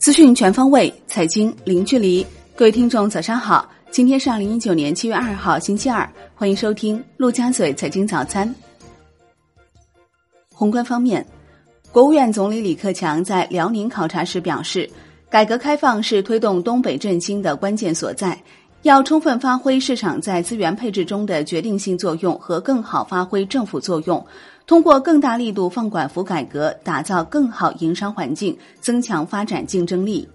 资讯全方位，财经零距离。各位听众，早上好！今天是二零一九年七月二号，星期二，欢迎收听陆家嘴财经早餐。宏观方面，国务院总理李克强在辽宁考察时表示，改革开放是推动东北振兴的关键所在，要充分发挥市场在资源配置中的决定性作用和更好发挥政府作用。通过更大力度放管服改革，打造更好营商环境，增强发展竞争力。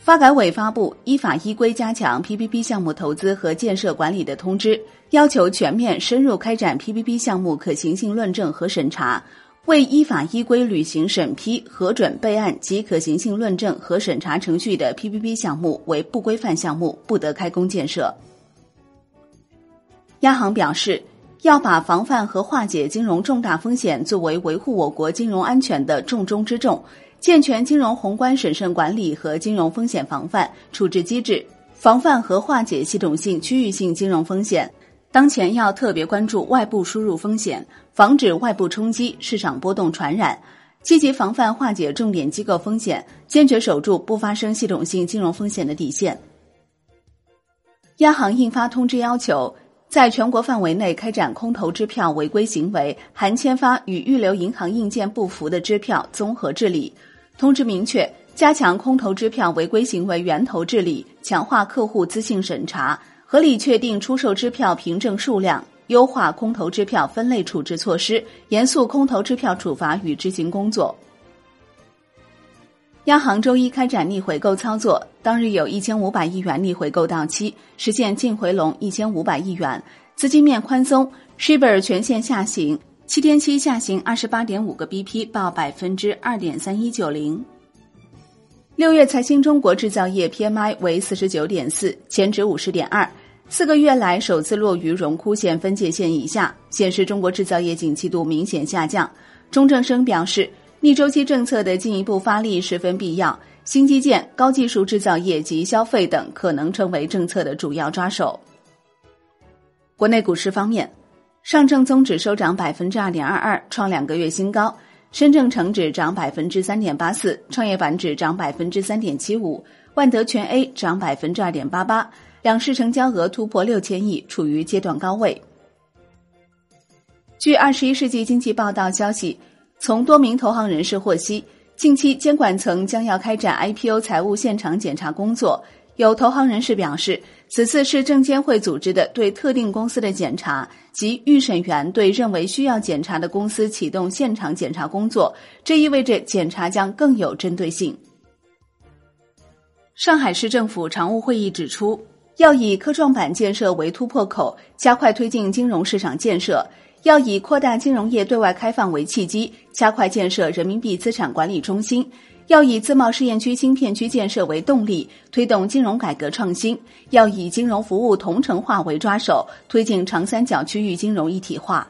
发改委发布依法依规加强 PPP 项目投资和建设管理的通知，要求全面深入开展 PPP 项目可行性论证和审查，未依法依规履行审批、核准备案及可行性论证和审查程序的 PPP 项目为不规范项目，不得开工建设。央行表示。要把防范和化解金融重大风险作为维护我国金融安全的重中之重，健全金融宏观审慎管理和金融风险防范处置机制，防范和化解系统性、区域性金融风险。当前要特别关注外部输入风险，防止外部冲击、市场波动传染，积极防范化解重点机构风险，坚决守住不发生系统性金融风险的底线。央行印发通知要求。在全国范围内开展空头支票违规行为含签发与预留银行硬件不符的支票综合治理。通知明确，加强空头支票违规行为源头治理，强化客户资信审查，合理确定出售支票凭证数量，优化空头支票分类处置措施，严肃空头支票处罚与执行工作。央行周一开展逆回购操作，当日有一千五百亿元逆回购到期，实现净回笼一千五百亿元，资金面宽松，Shibor 全线下行，七天期下行二十八点五个 BP，报百分之二点三一九零。六月财新中国制造业 PMI 为四十九点四，前值五十点二，四个月来首次落于荣枯线分界线以下，显示中国制造业景气度明显下降。钟正生表示。逆周期政策的进一步发力十分必要，新基建、高技术制造业及消费等可能成为政策的主要抓手。国内股市方面，上证综指收涨百分之二点二二，创两个月新高；深证成指涨百分之三点八四，创业板指涨百分之三点七五，万德全 A 涨百分之二点八八，两市成交额突破六千亿，处于阶段高位。据《二十一世纪经济报道》消息。从多名投行人士获悉，近期监管层将要开展 IPO 财务现场检查工作。有投行人士表示，此次是证监会组织的对特定公司的检查，及预审员对认为需要检查的公司启动现场检查工作，这意味着检查将更有针对性。上海市政府常务会议指出，要以科创板建设为突破口，加快推进金融市场建设。要以扩大金融业对外开放为契机，加快建设人民币资产管理中心；要以自贸试验区芯片区建设为动力，推动金融改革创新；要以金融服务同城化为抓手，推进长三角区域金融一体化。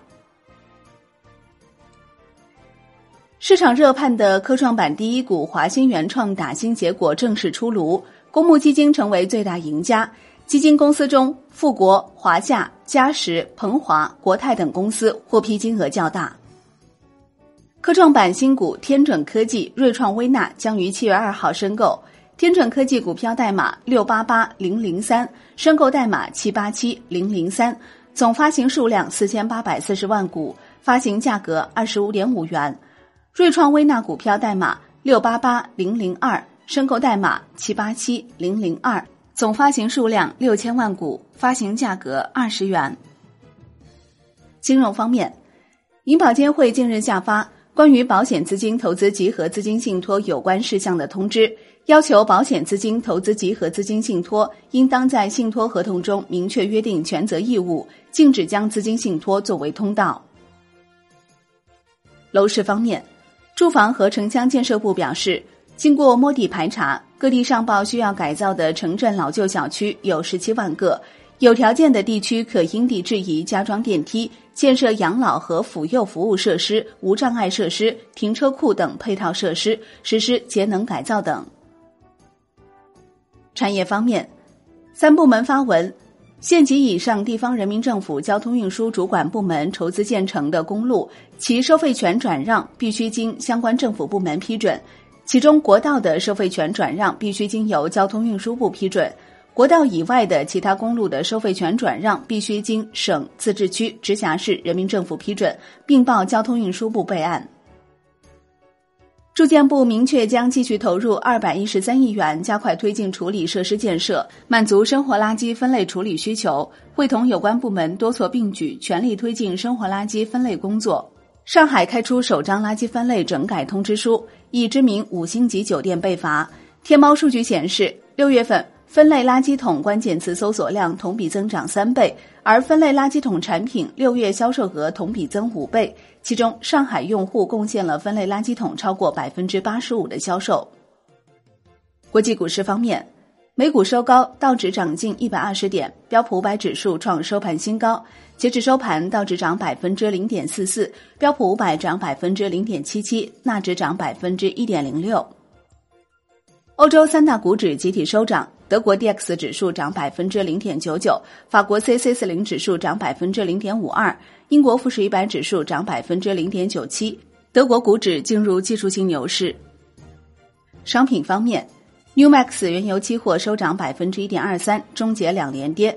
市场热盼的科创板第一股华兴原创打新结果正式出炉，公募基金成为最大赢家。基金公司中，富国、华夏、嘉实、鹏华、国泰等公司获批金额较大。科创板新股天准科技、瑞创微纳将于七月二号申购。天准科技股票代码六八八零零三，申购代码七八七零零三，总发行数量四千八百四十万股，发行价格二十五点五元。瑞创微纳股票代码六八八零零二，申购代码七八七零零二。总发行数量六千万股，发行价格二十元。金融方面，银保监会近日下发关于保险资金投资集合资金信托有关事项的通知，要求保险资金投资集合资金信托应当在信托合同中明确约定权责义务，禁止将资金信托作为通道。楼市方面，住房和城乡建设部表示。经过摸底排查，各地上报需要改造的城镇老旧小区有十七万个，有条件的地区可因地制宜加装电梯，建设养老和辅幼服务设施、无障碍设施、停车库等配套设施，实施节能改造等。产业方面，三部门发文，县级以上地方人民政府交通运输主管部门筹资建成的公路，其收费权转让必须经相关政府部门批准。其中，国道的收费权转让必须经由交通运输部批准；国道以外的其他公路的收费权转让必须经省、自治区、直辖市人民政府批准，并报交通运输部备案。住建部明确将继续投入二百一十三亿元，加快推进处理设施建设，满足生活垃圾分类处理需求，会同有关部门多措并举，全力推进生活垃圾分类工作。上海开出首张垃圾分类整改通知书，一知名五星级酒店被罚。天猫数据显示，六月份分类垃圾桶关键词搜索量同比增长三倍，而分类垃圾桶产品六月销售额同比增五倍。其中，上海用户贡献了分类垃圾桶超过百分之八十五的销售。国际股市方面。美股收高，道指涨近一百二十点，标普五百指数创收盘新高。截至收盘，道指涨百分之零点四四，标普五百涨百分之零点七七，纳指涨百分之一点零六。欧洲三大股指集体收涨，德国 D X 指数涨百分之零点九九，法国 C C 四零指数涨百分之零点五二，英国富时一百指数涨百分之零点九七。德国股指进入技术性牛市。商品方面。New Max 原油期货收涨百分之一点二三，终结两连跌。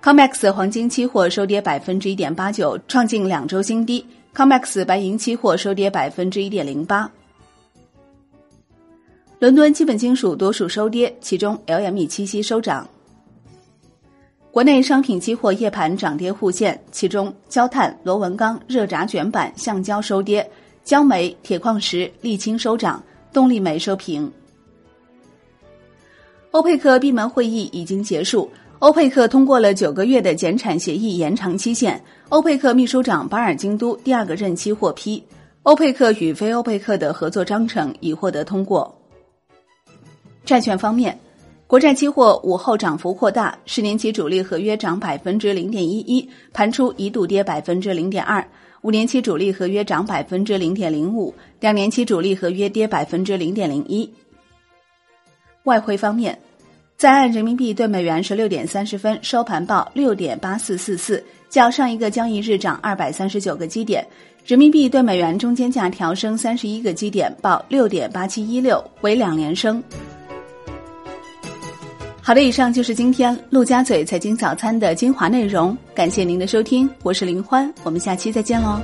Comex 黄金期货收跌百分之一点八九，创近两周新低。Comex 白银期货收跌百分之一点零八。伦敦基本金属多数收跌，其中 LME 七锡收涨。国内商品期货夜盘涨跌互现，其中焦炭、螺纹钢、热轧卷板、橡胶收跌，焦煤、铁矿石、沥青收涨，动力煤收平。欧佩克闭门会议已经结束，欧佩克通过了九个月的减产协议延长期限。欧佩克秘书长巴尔京都第二个任期获批，欧佩克与非欧佩克的合作章程已获得通过。债券方面，国债期货午后涨幅扩大，十年期主力合约涨百分之零点一一，盘初一度跌百分之零点二；五年期主力合约涨百分之零点零五，两年期主力合约跌百分之零点零一。外汇方面，在岸人民币对美元十六点三十分收盘报六点八四四四，较上一个交易日涨二百三十九个基点。人民币对美元中间价调升三十一个基点，报六点八七一六，为两连升。好的，以上就是今天陆家嘴财经早餐的精华内容，感谢您的收听，我是林欢，我们下期再见喽。